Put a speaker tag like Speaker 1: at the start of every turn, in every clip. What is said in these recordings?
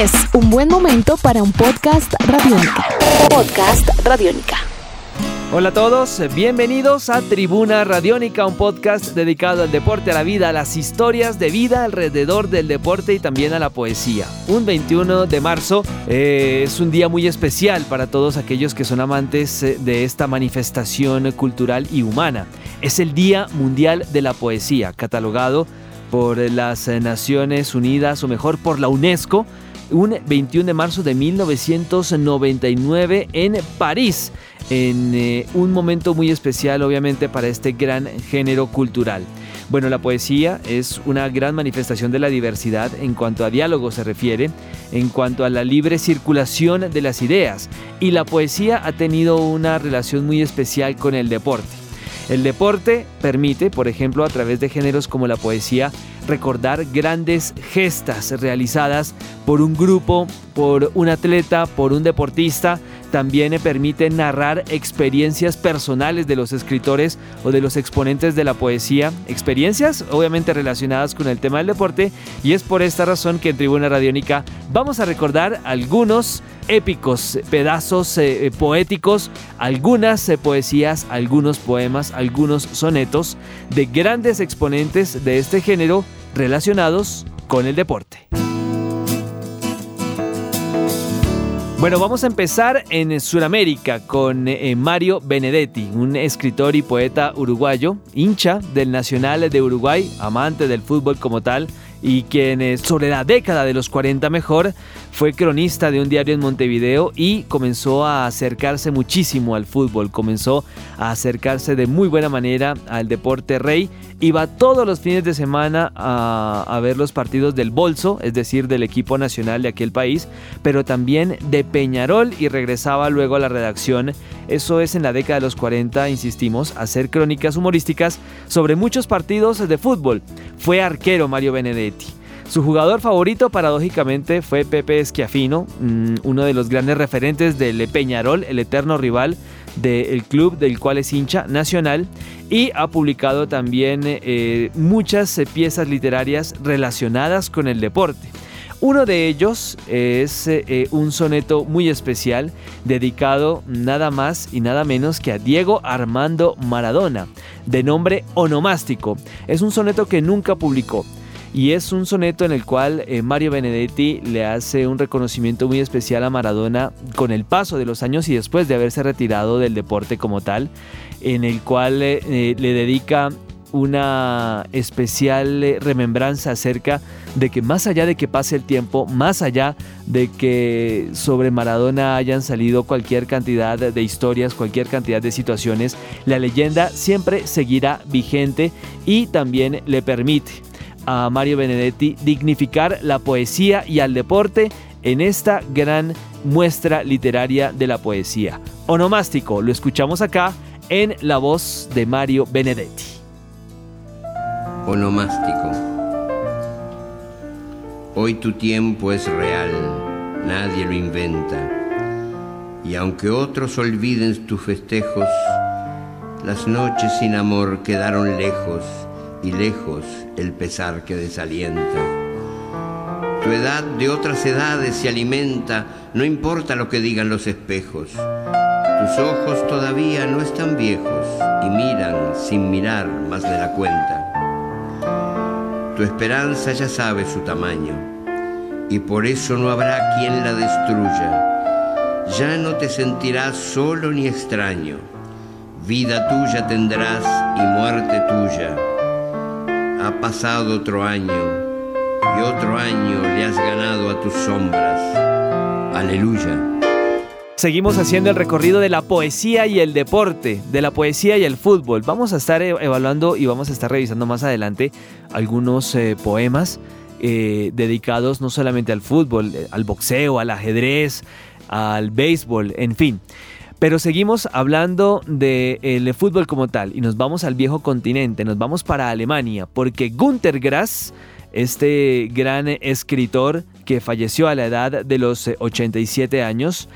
Speaker 1: Es un buen momento para un podcast radiónica. Podcast radiónica.
Speaker 2: Hola a todos, bienvenidos a Tribuna Radiónica, un podcast dedicado al deporte, a la vida, a las historias de vida alrededor del deporte y también a la poesía. Un 21 de marzo eh, es un día muy especial para todos aquellos que son amantes eh, de esta manifestación cultural y humana. Es el Día Mundial de la Poesía, catalogado por las Naciones Unidas o mejor por la UNESCO un 21 de marzo de 1999 en París, en eh, un momento muy especial obviamente para este gran género cultural. Bueno, la poesía es una gran manifestación de la diversidad en cuanto a diálogo se refiere, en cuanto a la libre circulación de las ideas, y la poesía ha tenido una relación muy especial con el deporte. El deporte permite, por ejemplo, a través de géneros como la poesía, recordar grandes gestas realizadas por un grupo, por un atleta, por un deportista. También permite narrar experiencias personales de los escritores o de los exponentes de la poesía. Experiencias obviamente relacionadas con el tema del deporte. Y es por esta razón que en Tribuna Radiónica vamos a recordar algunos épicos pedazos eh, eh, poéticos, algunas eh, poesías, algunos poemas, algunos sonetos de grandes exponentes de este género relacionados con el deporte. Bueno, vamos a empezar en Sudamérica con eh, Mario Benedetti, un escritor y poeta uruguayo, hincha del Nacional de Uruguay, amante del fútbol como tal, y quien sobre la década de los 40 mejor fue cronista de un diario en Montevideo y comenzó a acercarse muchísimo al fútbol, comenzó a acercarse de muy buena manera al deporte rey, iba todos los fines de semana a, ver los partidos del Bolso, es decir, del equipo nacional de aquel país, pero también de Peñarol y regresaba luego a la redacción, eso es en la década de los 40, insistimos, hacer crónicas humorísticas sobre muchos partidos de fútbol. Fue arquero Mario Benedetti. Su jugador favorito, paradójicamente, fue Pepe Schiafino, mm, uno de los grandes referentes del Peñarol, el eterno rival del club del cual es hincha nacional, y ha publicado también eh, muchas eh, piezas literarias relacionadas con el deporte. Uno de ellos es eh, un soneto muy especial dedicado nada más y nada menos que a Diego Armando Maradona, de nombre onomástico. Es un soneto que nunca publicó y es un soneto en el cual eh, Mario Benedetti le hace un reconocimiento muy especial a Maradona con el paso de los años y después de haberse retirado del deporte como tal, en el cual eh, le dedica una especial remembranza acerca de que más allá de que pase el tiempo, más allá de que sobre Maradona hayan salido cualquier cantidad de historias, cualquier cantidad de situaciones, la leyenda siempre seguirá vigente y también le permite a Mario Benedetti dignificar la poesía y al deporte en esta gran muestra literaria de la poesía. Onomástico, lo escuchamos acá en la voz de Mario Benedetti.
Speaker 3: Onomástico. Hoy tu tiempo es real, nadie lo inventa. Y aunque otros olviden tus festejos, las noches sin amor quedaron lejos y lejos el pesar que desalienta. Tu edad de otras edades se alimenta, no importa lo que digan los espejos. Tus ojos todavía no están viejos y miran sin mirar más de la cuenta. Tu esperanza ya sabe su tamaño y por eso no habrá quien la destruya. Ya no te sentirás solo ni extraño. Vida tuya tendrás y muerte tuya ha pasado otro año y otro año le has ganado a tus sombras. Aleluya.
Speaker 2: Seguimos haciendo el recorrido de la poesía y el deporte, de la poesía y el fútbol. Vamos a estar e-, evaluando y vamos a estar revisando más adelante algunos eh, poemas eh, dedicados no solamente al fútbol, eh, al boxeo, al ajedrez, al béisbol, en fin. Pero seguimos hablando del fútbol como tal y nos vamos al viejo continente, nos vamos para Alemania, porque Günter Grass, este gran escritor que falleció a la edad de los 87 años,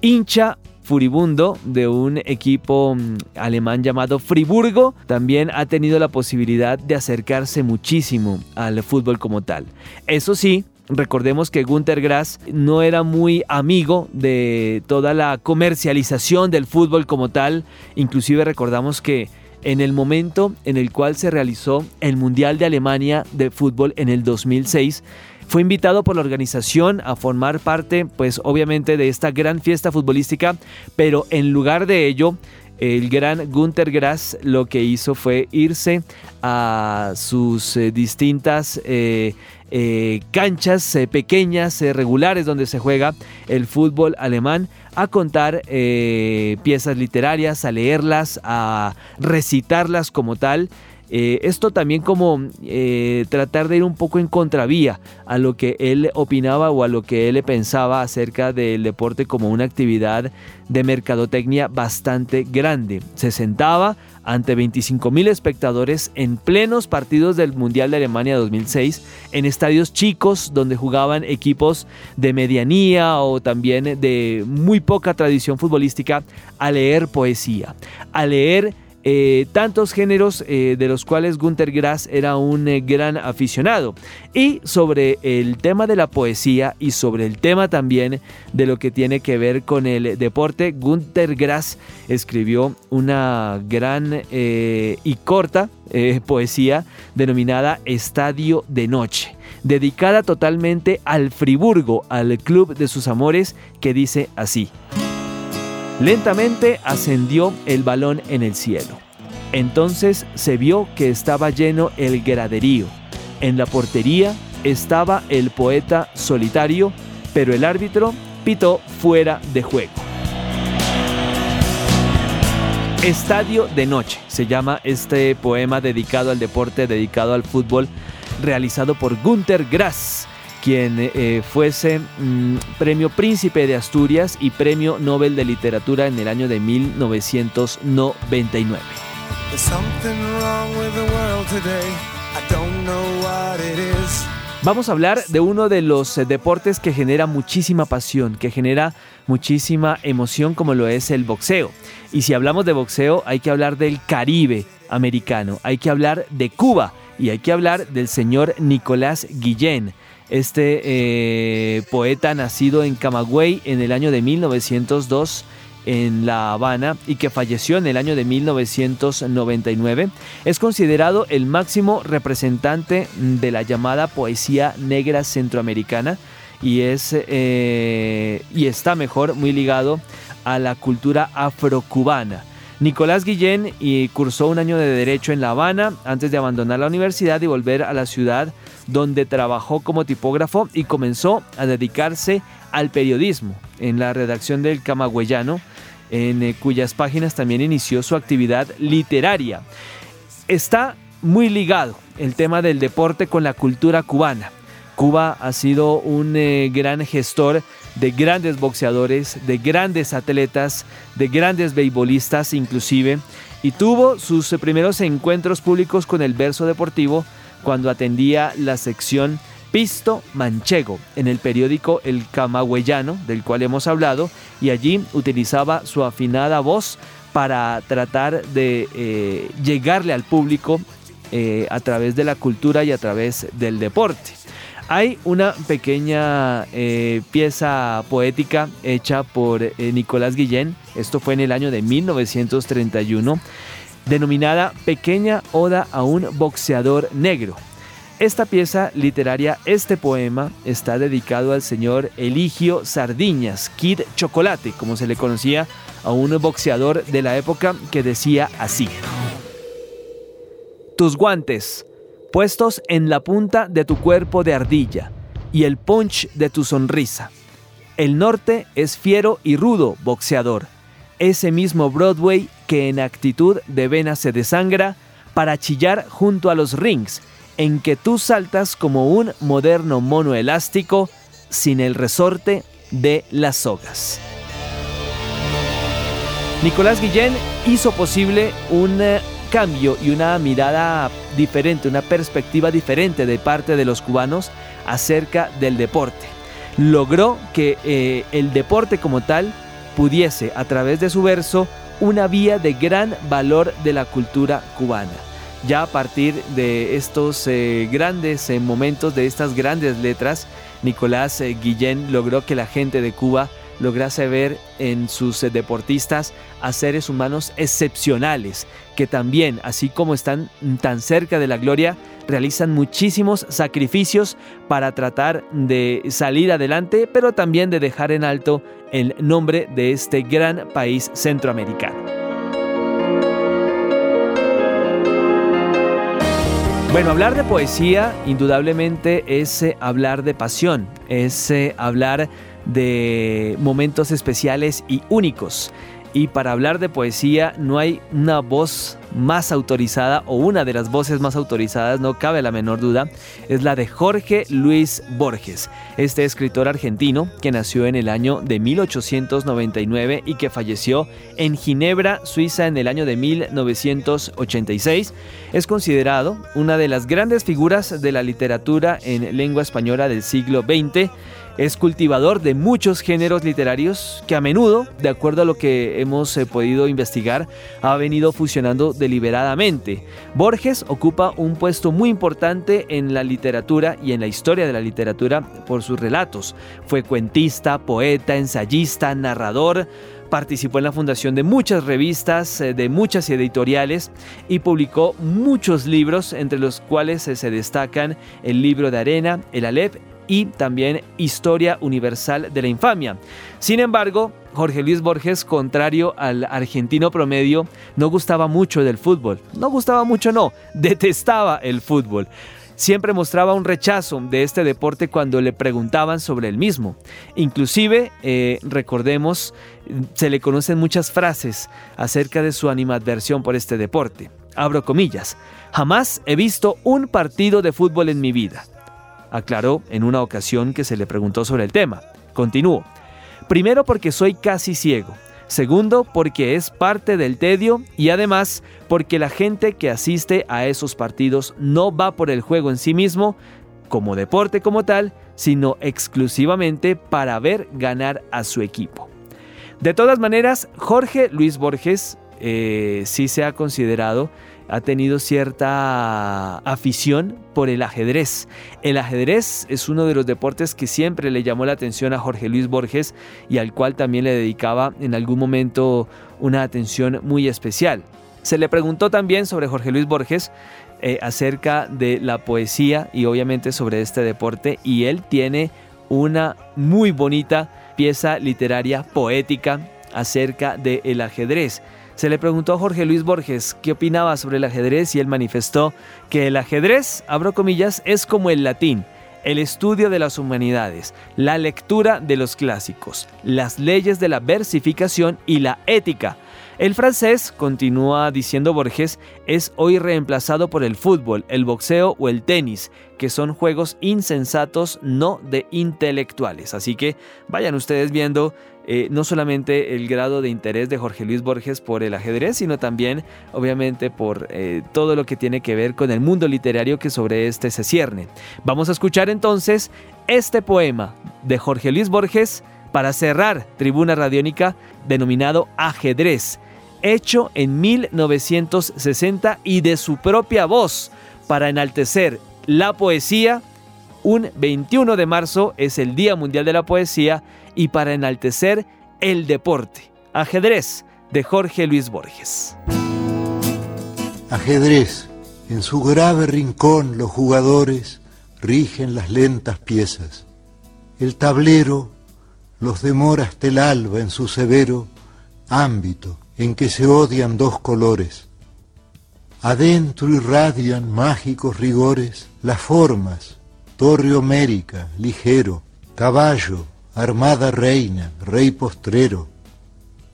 Speaker 2: hincha furibundo de un equipo mm, alemán llamado Friburgo, también ha tenido la posibilidad de acercarse muchísimo al fútbol como tal. Eso sí, Recordemos que Günter Grass no era muy amigo de toda la comercialización del fútbol como tal. Inclusive recordamos que en el momento en el cual se realizó el Mundial de Alemania de Fútbol en el 2006, fue invitado por la organización a formar parte, pues obviamente, de esta gran fiesta futbolística, pero en lugar de ello, el gran Günter Grass lo que hizo fue irse a sus eh, distintas eh, eh, canchas pequeñas, regulares, donde se juega el fútbol alemán, a contar piezas literarias, a leerlas, a recitarlas como tal. Eh, esto también como eh, tratar de ir un poco en contravía a lo que él opinaba o a lo que él pensaba acerca del deporte como una actividad de mercadotecnia bastante grande. Se sentaba ante 25 mil espectadores en plenos partidos del Mundial de Alemania 2006, en estadios chicos donde jugaban equipos de medianía o también de muy poca tradición futbolística, a leer poesía, a leer eh, tantos géneros eh, de los cuales Günter Grass era un eh, gran aficionado. Y sobre el tema de la poesía y sobre el tema también de lo que tiene que ver con el deporte, Günter Grass escribió una gran y corta poesía denominada Estadio de Noche dedicada totalmente al Friburgo, al club de sus amores, que dice así. Lentamente ascendió el balón en el cielo. Entonces se vio que estaba lleno el graderío. En la portería estaba el poeta solitario, pero el árbitro pitó fuera de juego. Estadio de Noche se llama este poema dedicado al deporte, dedicado al fútbol, realizado por Gunther Grass quien eh, fuese mm, premio Príncipe de Asturias y premio Nobel de Literatura en el año de 1999. Vamos a hablar de uno de los eh, deportes que genera muchísima pasión, que genera muchísima emoción como lo es el boxeo. Y si hablamos de boxeo hay que hablar del Caribe americano, hay que hablar de Cuba y hay que hablar del señor Nicolás Guillén este eh, poeta nacido en Camagüey en el año de 1902 en La Habana y que falleció en el año de 1999, es considerado el máximo representante de la llamada poesía negra centroamericana y, es, eh, y está mejor muy ligado a la cultura afrocubana. Nicolás Guillén y cursó un año de Derecho en La Habana antes de abandonar la universidad y volver a la ciudad donde trabajó como tipógrafo y comenzó a dedicarse al periodismo en la redacción del Camagüeyano, en eh, cuyas páginas también inició su actividad literaria. Está muy ligado el tema del deporte con la cultura cubana. Cuba ha sido un eh, gran gestor de grandes boxeadores, de grandes atletas, de grandes beisbolistas inclusive, y tuvo sus primeros encuentros públicos con el verso deportivo cuando atendía la sección Pisto Manchego en el periódico El Camagüeyano, del cual hemos hablado, y allí utilizaba su afinada voz para tratar de eh, llegarle al público eh, a través de la cultura y a través del deporte. Hay una pequeña eh, pieza poética hecha por Nicolás Guillén, esto fue en el año de 1931, denominada Pequeña Oda a un boxeador negro. Esta pieza literaria, este poema, está dedicado al señor Eligio Sardiñas, Kid Chocolate, como se le conocía a un boxeador de la época que decía así. Tus guantes, puestos en la punta de tu cuerpo de ardilla, y el punch de tu sonrisa. El norte es fiero y rudo boxeador, ese mismo Broadway que en actitud de vena se desangra para chillar junto a los rings, en que tú saltas como un moderno mono elástico sin el resorte de las sogas. Nicolás Guillén hizo posible un eh, cambio y una mirada diferente, una perspectiva diferente de parte de los cubanos acerca del deporte. Logró que eh, el deporte como tal pudiese, a través de su verso, una vía de gran valor de la cultura cubana. ya a partir de estos eh, grandes eh, momentos, de estas grandes letras, Nicolás Guillén logró que la gente de Cuba lograse ver en sus deportistas a seres humanos excepcionales, que también, así como están tan cerca de la gloria, realizan muchísimos sacrificios para tratar de salir adelante, pero también de dejar en alto el nombre de este gran país centroamericano. Bueno, hablar de poesía indudablemente es eh, hablar de pasión, es eh, hablar de momentos especiales y únicos. Y para hablar de poesía no hay una voz más autorizada o una de las voces más autorizadas, no cabe la menor duda, es la de Jorge Luis Borges, este escritor argentino que nació en el año de 1899 y que falleció en Ginebra, Suiza en el año de 1986. Es considerado una de las grandes figuras de la literatura en lengua española del siglo XX es cultivador de muchos géneros literarios que a menudo, de acuerdo a lo que hemos eh, podido investigar, ha venido fusionando deliberadamente. Borges ocupa un puesto muy importante en la literatura y en la historia de la literatura por sus relatos. Fue cuentista, poeta, ensayista, narrador, participó en la fundación de muchas revistas, eh, de muchas editoriales y publicó muchos libros, entre los cuales eh, se destacan el libro de arena, el Alep y también Historia Universal de la Infamia. Sin embargo, Jorge Luis Borges, contrario al argentino promedio, no gustaba mucho del fútbol. No gustaba mucho, no, detestaba el fútbol. Siempre mostraba un rechazo de este deporte cuando le preguntaban sobre el mismo. Inclusive, eh, recordemos, se le conocen muchas frases acerca de su animadversión por este deporte. Abro comillas, jamás he visto un partido de fútbol en mi vida aclaró en una ocasión que se le preguntó sobre el tema. Continúo. Primero porque soy casi ciego. Segundo, porque es parte del tedio y además porque la gente que asiste a esos partidos no va por el juego en sí mismo, como deporte como tal, sino exclusivamente para ver ganar a su equipo. De todas maneras, Jorge Luis Borges eh, sí se ha considerado ha tenido cierta afición por el ajedrez. El ajedrez es uno de los deportes que siempre le llamó la atención a Jorge Luis Borges y al cual también le dedicaba en algún momento una atención muy especial. Se le preguntó también sobre Jorge Luis Borges eh, acerca de la poesía y obviamente sobre este deporte y él tiene una muy bonita pieza literaria poética acerca del ajedrez. Se le preguntó a Jorge Luis Borges qué opinaba sobre el ajedrez y él manifestó que el ajedrez, abro comillas, es como el latín, el estudio de las humanidades, la lectura de los clásicos, las leyes de la versificación y la ética. El francés, continúa diciendo Borges, es hoy reemplazado por el fútbol, el boxeo o el tenis, que son juegos insensatos no de intelectuales. Así que vayan ustedes viendo eh, no solamente el grado de interés de Jorge Luis Borges por el ajedrez, sino también obviamente por eh, todo lo que tiene que ver con el mundo literario que sobre este se cierne. Vamos a escuchar entonces este poema de Jorge Luis Borges para cerrar Tribuna Radiónica denominado Ajedrez, hecho en 1960 y de su propia voz para enaltecer la poesía. Un 21 de marzo es el Día Mundial de la Poesía y para enaltecer el deporte. Ajedrez de Jorge Luis Borges.
Speaker 4: Ajedrez. En su grave rincón los jugadores rigen las lentas piezas. El tablero los demora hasta el alba en su severo ámbito en que se odian dos colores. Adentro irradian mágicos rigores las formas, torre homérica, ligero, caballo, armada reina, rey postrero,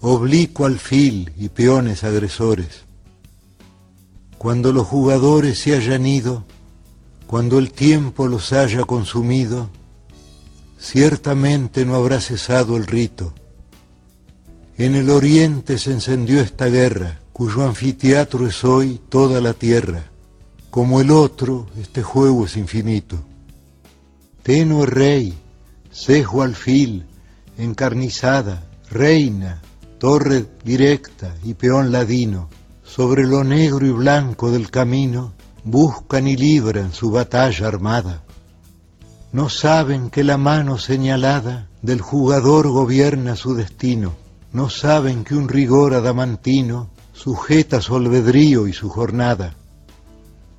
Speaker 4: oblicuo alfil y peones agresores. Cuando los jugadores se hayan ido, cuando el tiempo los haya consumido, ciertamente no habrá cesado el rito. En el oriente se encendió esta guerra, cuyo anfiteatro es hoy toda la tierra. Como el otro, este juego es infinito. Tenue rey, cejo alfil, encarnizada, reina, torre directa y peón ladino, sobre lo negro y blanco del camino, buscan y libran su batalla armada. No saben que la mano señalada del jugador gobierna su destino, no saben que un rigor adamantino sujeta su albedrío y su jornada.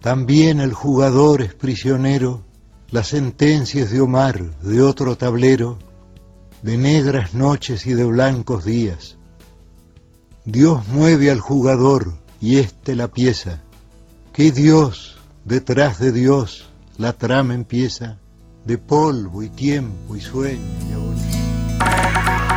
Speaker 4: También el jugador es prisionero, las sentencias de Omar de otro tablero, de negras noches y de blancos días. Dios mueve al jugador y éste la pieza. Que Dios, detrás de Dios, la trama empieza, de polvo y tiempo y sueño y agonía.